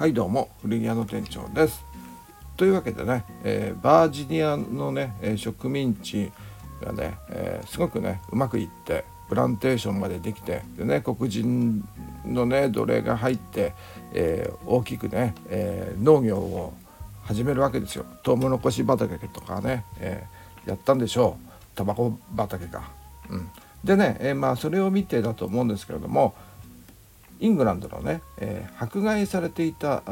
はいどうも古着屋の店長です。というわけでね、えー、バージニアのねえ植民地がね、えー、すごくねうまくいってプランテーションまでできてでね黒人のね奴隷が入って、えー、大きくね、え農業を始めるわけですよ。トウモロコシ畑とかね、えやったんでしょう。タバコ畑か。うん、でね、えまあそれを見てだと思うんですけれどもイングランドのね、えー、迫害されていた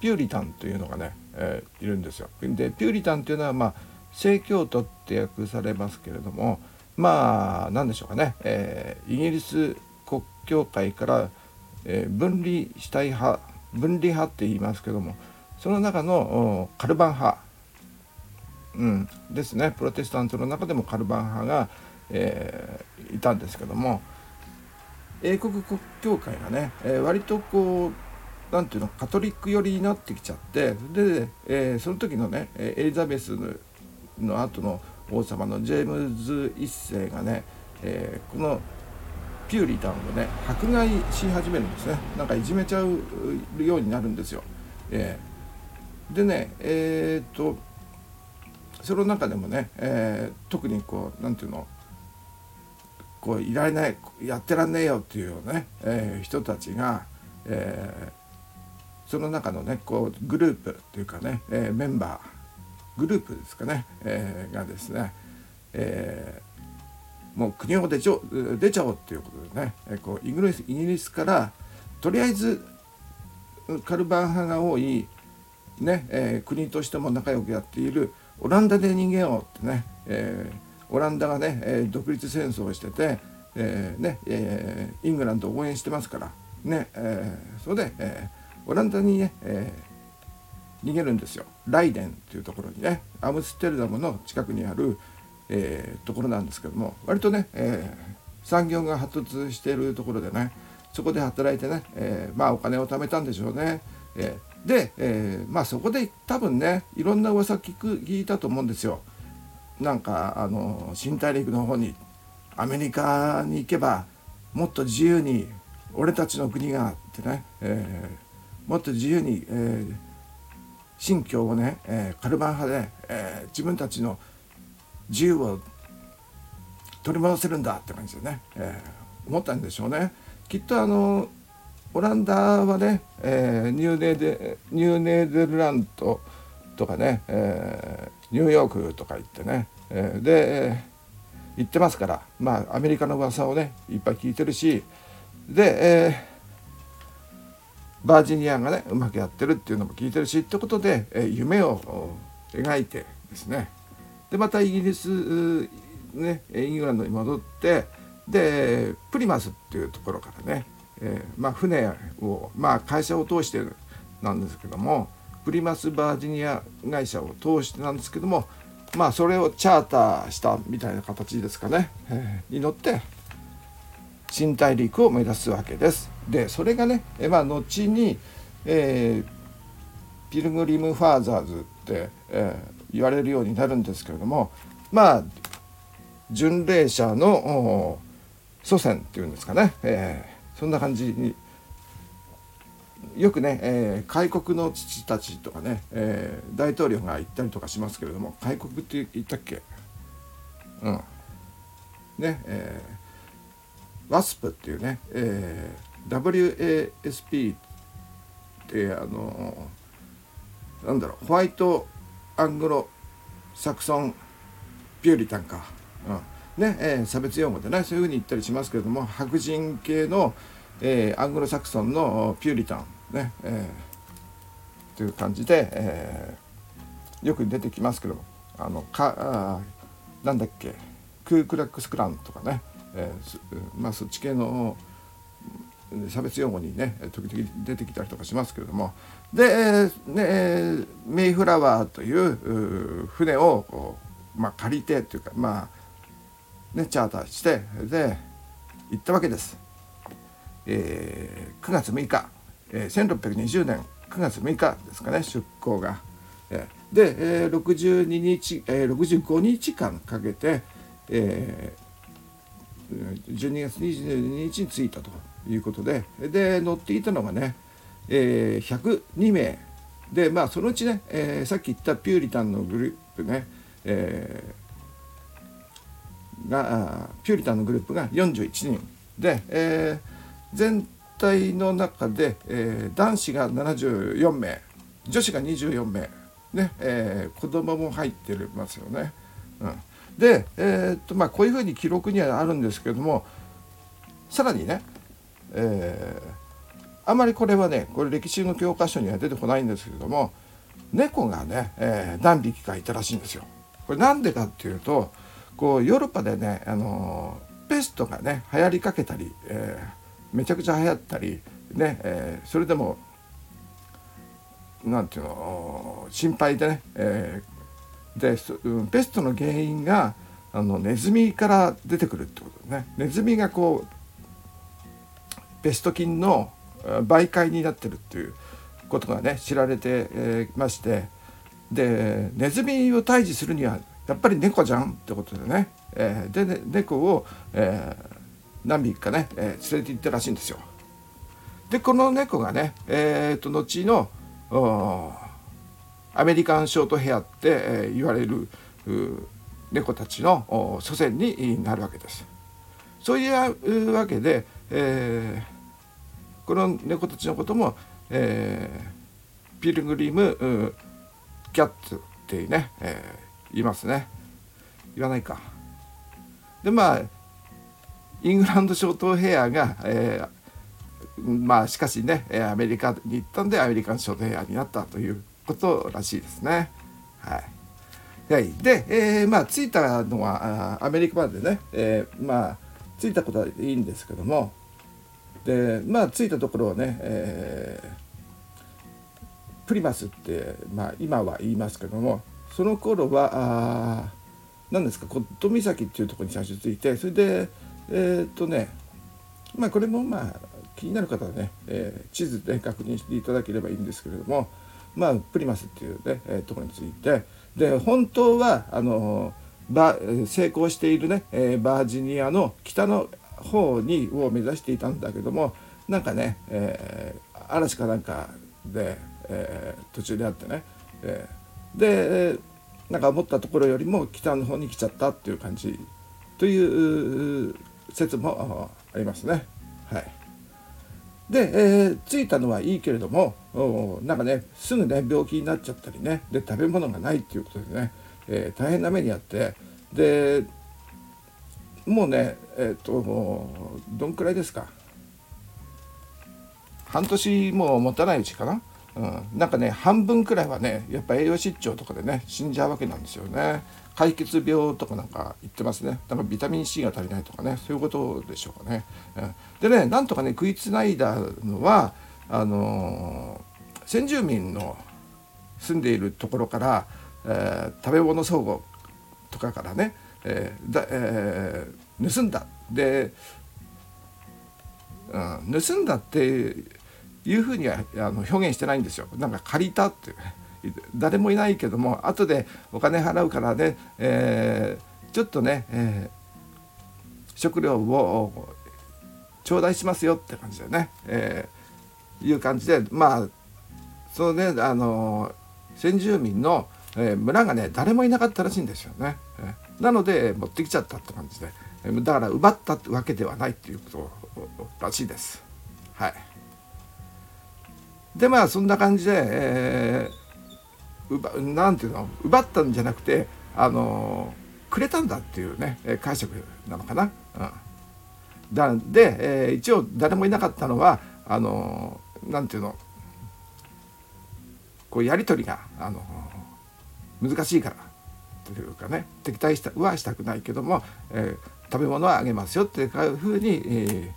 ピューリタンというのがね、えー、いるんですよ。でピューリタンというのはまあ正教徒って訳されますけれどもまあ何でしょうかね、えー、イギリス国教会から、え、分離したい派分離派って言いますけどもその中のカルバン派、うん、ですね。プロテスタントの中でもカルバン派が、えー、いたんですけども英国国教会がね、えー、割とこうなんていうのカトリック寄りになってきちゃってで、えー、その時のねエリザベスのの後の王様のジェームズ1世がね、えー、このピューリタンをね迫害し始めるんですねなんかいじめちゃうようになるんですよ。えー、でねえー、っとその中でもね、え、特にこうなんていうのこういられないやってらんねえよっていうね、えー、人たちが、えー、その中のねこうグループっていうかね、えー、メンバーグループですかね、えー、がですね、えー、もう国を出ちゃ出ちゃおうっていうことでね、えー、こうイギリスイギリスからとりあえずカルバン派が多い、ねえー、国としても仲良くやっているオランダで逃げようってね、えーオランダがね、えー、独立戦争をしてて、えーねえー、イングランドを応援してますから、ねえ、それで、え、オランダにね、え、逃げるんですよライデンというところにねアムステルダムの近くにある、え、ところなんですけども割とね、え、産業が発達しているところでねそこで働いてね、え、まあお金を貯めたんでしょうね。え、で、え、まあそこで多分ねいろんな噂聞く聞いたと思うんですよ。なんかあの新大陸の方にアメリカに行けばもっと自由に俺たちの国がってね、えー、もっと自由に、えー、新疆をね、えー、カルバン派で、えー、自分たちの自由を取り戻せるんだって感じでね、えー、思ったんでしょうね。きっとあのオランダはね、えー、ニューネーデニューネーデルランドとかね、えー、ニューヨークとか行ってね、えー、で行ってますから。まあアメリカの噂をねいっぱい聞いてるし。で、えー、バージニアがねうまくやってるっていうのも聞いてるし。ってことで、えー、夢を描いてですね。でまたイギリスねイングランドに戻ってでプリマスっていうところからね、えー、まあ、船を、まあ、会社を通してなんですけどもプリマスバージニア会社を通してなんですけどもまあそれをチャーターしたみたいな形ですかね、えー、に乗って新大陸を目指すわけです。でそれがね、えまあ、後に、えー、ピルグリム・ファーザーズって、えー、言われるようになるんですけれどもまあ巡礼者の祖先っていうんですかね、えー、そんな感じによくね、えー、開国の父たちとかね、えー、大統領が言ったりとかしますけれども開国って言ったっけ？うん。ねえー、WASP っていうね、えー、WASP ってあのなんだろうホワイトアングロサクソンピューリタンか、うん。ねえー、差別用語でねそういうふうに言ったりしますけれども白人系の、えー、アングロサクソンのピューリタンね、えー、という感じで、えー、よく出てきますけどあのかあなんだっけクークラックスクランとかね、えー、まあそっち系の差別用語にね時々出てきたりとかしますけれどもで、ね、メイフラワーという船を、まあ、借りてというかまあねチャーターしてで行ったわけです。えー、9月6日えー、1620年9月6日ですかね出港が。えー、で、えー、62日、えー、65日間かけて、えー、12月22日に着いたということでで乗っていたのがね、えー、102名でまあそのうちね、えー、さっき言ったピューリタンのグループね、えー、がピューリタンのグループが41人で、えー、全体の中で、えー、男子が74名女子が24名ね、えー、子供も入ってますよね。うん、で、えー、っとまあ、こういうふうに記録にはあるんですけどもさらにね、えー、あまりこれはねこれ歴史の教科書には出てこないんですけども猫がね、えー、何匹かいたらしいんですよ。これなんでかっていうとこうヨーロッパでね、あのペストがね流行りかけたり、えー、めちゃくちゃ流行ったりね、えー、それでもなんていうの心配でね、えー、でペストの原因があのネズミから出てくるってことね。ネズミがこうペスト菌の媒介になってるっていうことがね知られて、えー、まして。でネズミを退治するにはやっぱり猫じゃんってことでね、えー、で、ね、猫を、えー、何匹かね、えー、連れて行ったらしいんですよ。でこの猫がね、えーと、後のアメリカンショートヘアって、えー、言われる猫たちの祖先になるわけです。そういうわけで、えー、この猫たちのことも、えー、ピルグリムキャッツっていうね、えー、言いますね。言わないか。でまあイングランドショートヘアが、えー、まあしかしねアメリカに行ったんでアメリカンショートヘアになったということらしいですね。はい。はい、で、えー、まあ着いたのはアメリカまでね、えー、まあ着いたことはいいんですけども。でまあ着いたところをね、えー、プリマスって、まあ、今は言いますけどもその頃はあ何ですかコット岬っていうところに最初着いてそれでえー、っとねまあこれもまあ気になる方はね、えー、地図で確認していただければいいんですけれどもまあプリマスっていうね、えー、ところについてで本当はあのバ成功しているね、えー、バージニアの北の方にを目指していたんだけどもなんかね、えー、嵐かなんかで、えー、途中であってね、えー、でなんか思ったところよりも北の方に来ちゃったっていう感じという説もありますね。はい、で、えー、着いたのはいいけれどもなんかねすぐね病気になっちゃったりねで食べ物がないっていうことでね、えー、大変な目にあってでもうねえっ、とどんくらいですか？半年も持たないうちかな、うん、なんかね半分くらいはねやっぱ栄養失調とかでね死んじゃうわけなんですよね。解決病とかなんか言ってますね。だかビタミン C が足りないとかね。そういうことでしょうかね。でねなんとかね食いつないだのはあのー、先住民の住んでいるところから、えー、食べ物相互とかからね、えーだえー、盗んだ。で、うん、盗んだっていうふうにはあの表現してないんですよ。なんか借りたっていうね。誰もいないけども後でお金払うからね、えー、ちょっとね、えー、食料を頂戴しますよって感じでね、えー、いう感じでまあそのねあの先住民の、え、村がね誰もいなかったらしいんですよね。え、なので持ってきちゃったって感じでだから奪ったわけではないっていうことらしいです。はい、でまあそんな感じで、えー奪なんていうの？奪ったんじゃなくてあのくれたんだっていうね解釈なのかな？うん、だで、えー、一応誰もいなかったのはあのなんていうの？こうやり取りがあの難しいからというかね敵対したはしたくないけども、えー、食べ物はあげますよっていうふうに、え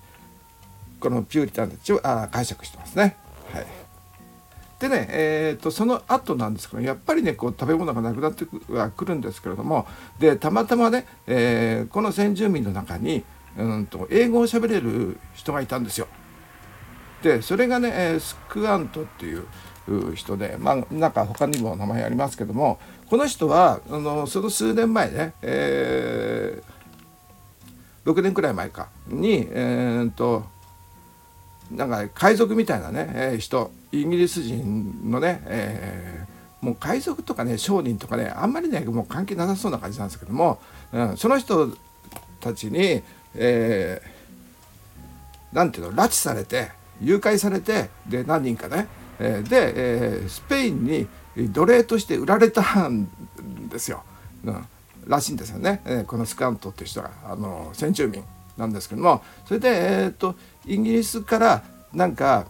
ー、このピューリタンたちは解釈してますね。でね、えーと、その後なんですけどやっぱりねこう食べ物がなくなってはくるんですけれどもでたまたまね、えー、この先住民の中にうんと英語を喋れる人がいたんですよ。でそれがね、えスクアントっていう人でまあなんか他にも名前ありますけどもこの人はあのその数年前ね、えー、6年くらい前かに、えーとなんか海賊みたいなね、えー、人イギリス人のね、えー、もう海賊とかね商人とかねあんまりねもう関係なさそうな感じなんですけども、うん、その人たちに、えー、なんていうの拉致されて誘拐されてで何人かね、えー、で、えー、スペインに奴隷として売られたんですよ。うんらしいんですよね、えー、このスカントっていう人があの先住民なんですけどもそれで、えーと、イギリスからなんか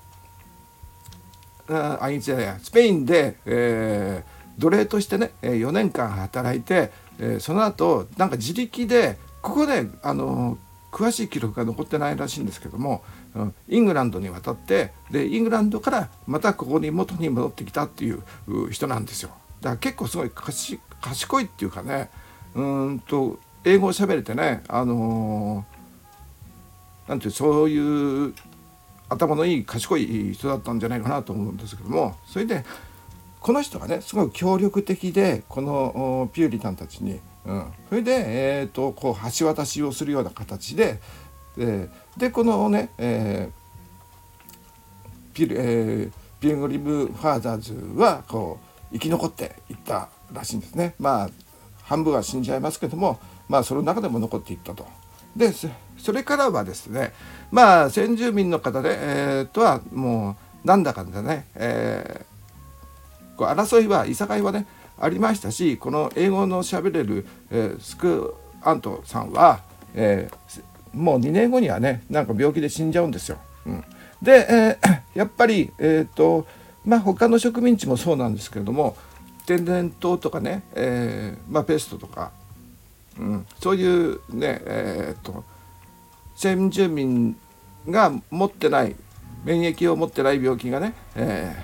ああいつやスペインで、えー、奴隷としてね4年間働いて、えー、その後なんか自力でここであの詳しい記録が残ってないらしいんですけどもうんイングランドに渡ってでイングランドからまたここに元に戻ってきたっていう人なんですよ。だから結構すごい賢いっていうかねうんと英語を喋れてねあのなんてそういう頭のいい賢い人だったんじゃないかなと思うんですけどもそれでこの人がねすごい協力的でこのピューリタンたちに、うん、それで、えーと、こう橋渡しをするような形でででこのね、えーピルえー、ピルグリム・ファーザーズはこう生き残っていったらしいんですね。まあ半分は死んじゃいますけどもまあその中でも残っていったと。でそれからはですねまあ先住民の方で、えー、とはもうなんだかんだね、えー、こう争いはいさかいはねありましたしこの英語のしゃべれる、えー、スクアントさんは、えー、もう2年後にはねなんか病気で死んじゃうんですよ。うん、で、えー、やっぱりえ、ー、とまあ他の植民地もそうなんですけれども天然痘とかね、えーまあ、ペストとか、うん、そういうねえー、と先住民が持ってない免疫を持ってない病気がね、え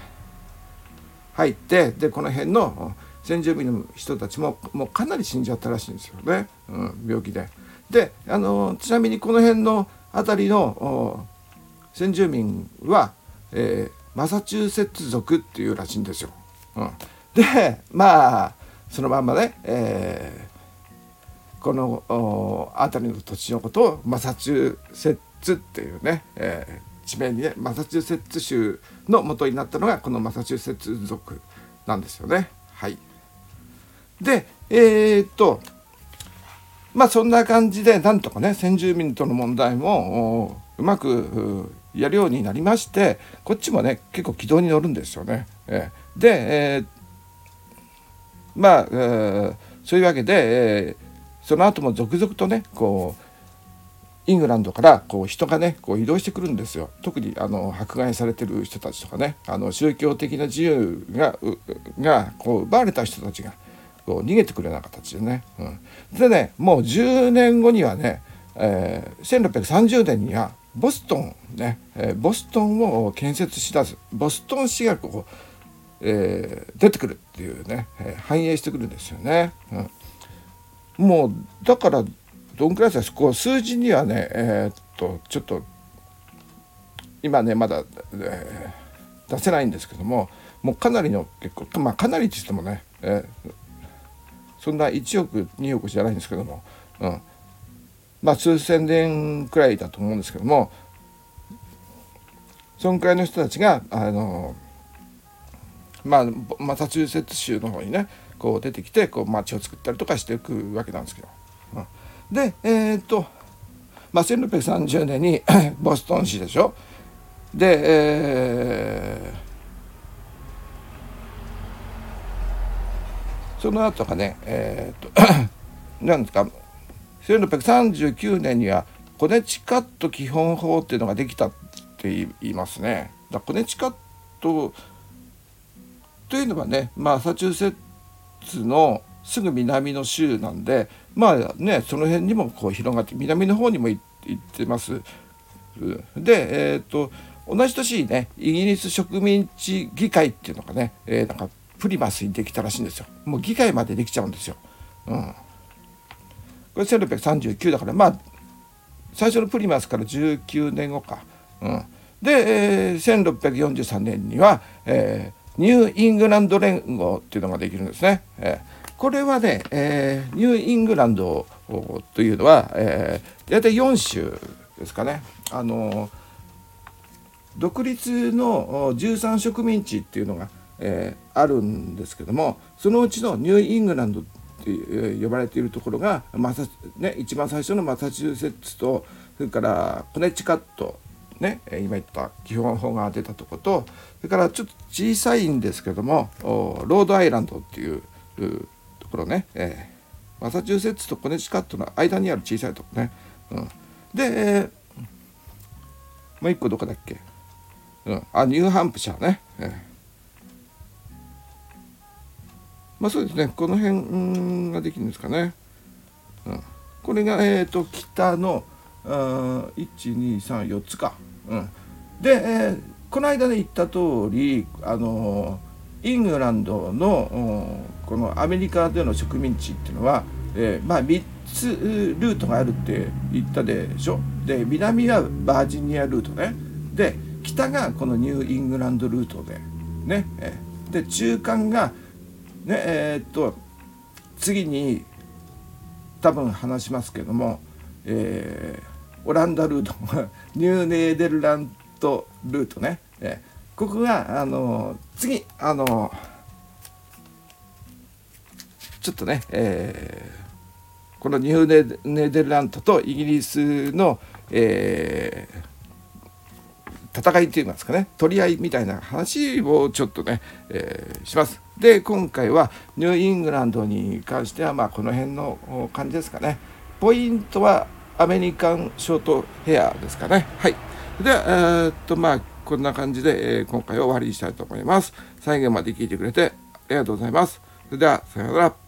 ー、入ってでこの辺の先住民の人たちももうかなり死んじゃったらしいんですよね、うん、病気で。であのちなみにこの辺の辺りの先住民は、えー、マサチューセッツ族っていうらしいんですよ。うんでまあそのまんまね、えー、この辺りの土地のことをマサチューセッツっていうね、えー、地名にねマサチューセッツ州の元になったのがこのマサチューセッツ族なんですよね。はい、でえー、っとまあそんな感じでなんとかね先住民との問題もうまくやるようになりましてこっちもね結構軌道に乗るんですよね。えー、で、えーまあ、えー、そういうわけで、えー、その後も続々とねこうイングランドからこう人がねこう移動してくるんですよ。特にあの迫害されてる人たちとかねあの宗教的な自由ががこう奪われた人たちがこう逃げてくるような形でね、うん、でねもう10年後にはね、えー、1630年にはボストンね、えー、ボストンを建設しだすボストン市がこうえー、出てくるっていうね、えー、反映してくるんですよね。うん、もうだからどんくらいですかこう数字にはねえー、っとちょっと今ねまだ、えー、出せないんですけどももうかなりの結構まあかなりって言ってもね、えー、そんな1億2億じゃないんですけども、うん、まあ数千年くらいだと思うんですけどもそんくらいの人たちがあのまあ、マサチューセッツ州の方にねこう出てきてこう街を作ったりとかしていくわけなんですけど、うん、でえー、っと、まあ、1630年に ボストン市でしょ。で、えー、その後がねえー、っと 何ですか1639年にはコネチカット基本法っていうのができたって言いますね。だコネチカットというのはね、マサチューセッツのすぐ南の州なんでまあねその辺にもこう広がって南の方にも行ってます。で、えーと、同じ年にねイギリス植民地議会っていうのがね、えー、なんかプリマスにできたらしいんですよ。もう議会までできちゃうんですよ。うん、これ1639だからまあ最初のプリマスから19年後か。うん、で、えー、1643年には、えーニューイングランド連合っていうのができるんですね。えー、これはね、えー、ニューイングランドというのは、えー、大体4州ですかね。あの独立の13植民地っていうのが、えー、あるんですけどもそのうちのニューイングランドって呼ばれているところがマサ、ね、一番最初のマサチューセッツとそれからコネチカットね、今言った基本法が出たとことそれからちょっと小さいんですけどもロードアイランドっていうところね、えー、マサチューセッツとコネチカットの間にある小さいとこね、うん、で、えー、もう一個どこだっけ、うん、あニューハンプシャーね、えー、まあそうですね。この辺ができるんですかね、うん、これがえっ、ー、と北の1234つか、うん、で、えー、この間で言った通りあのイングランドのこのアメリカでの植民地っていうのは、えー、まあ3つルートがあるって言ったでしょ。で南はバージニアルートね。で北がこのニューイングランドルートでね、えー、で中間がねえー、っと次に多分話しますけども、えー、オランダルートニューネーデルラントルートね、えー、ここがあの次あのちょっとね、えー、このニューネーデルラントとイギリスの、えー、戦いっていうんですかね。取り合いみたいな話をちょっとね、えー、します。で今回はニューイングランドに関してはまあこの辺の感じですかね。ポイントはアメリカンショートヘアですかね。はい。では、えー、っとまあこんな感じで、えー、今回は終わりにしたいと思います。最後まで聞いてくれてありがとうございます。それではさようなら。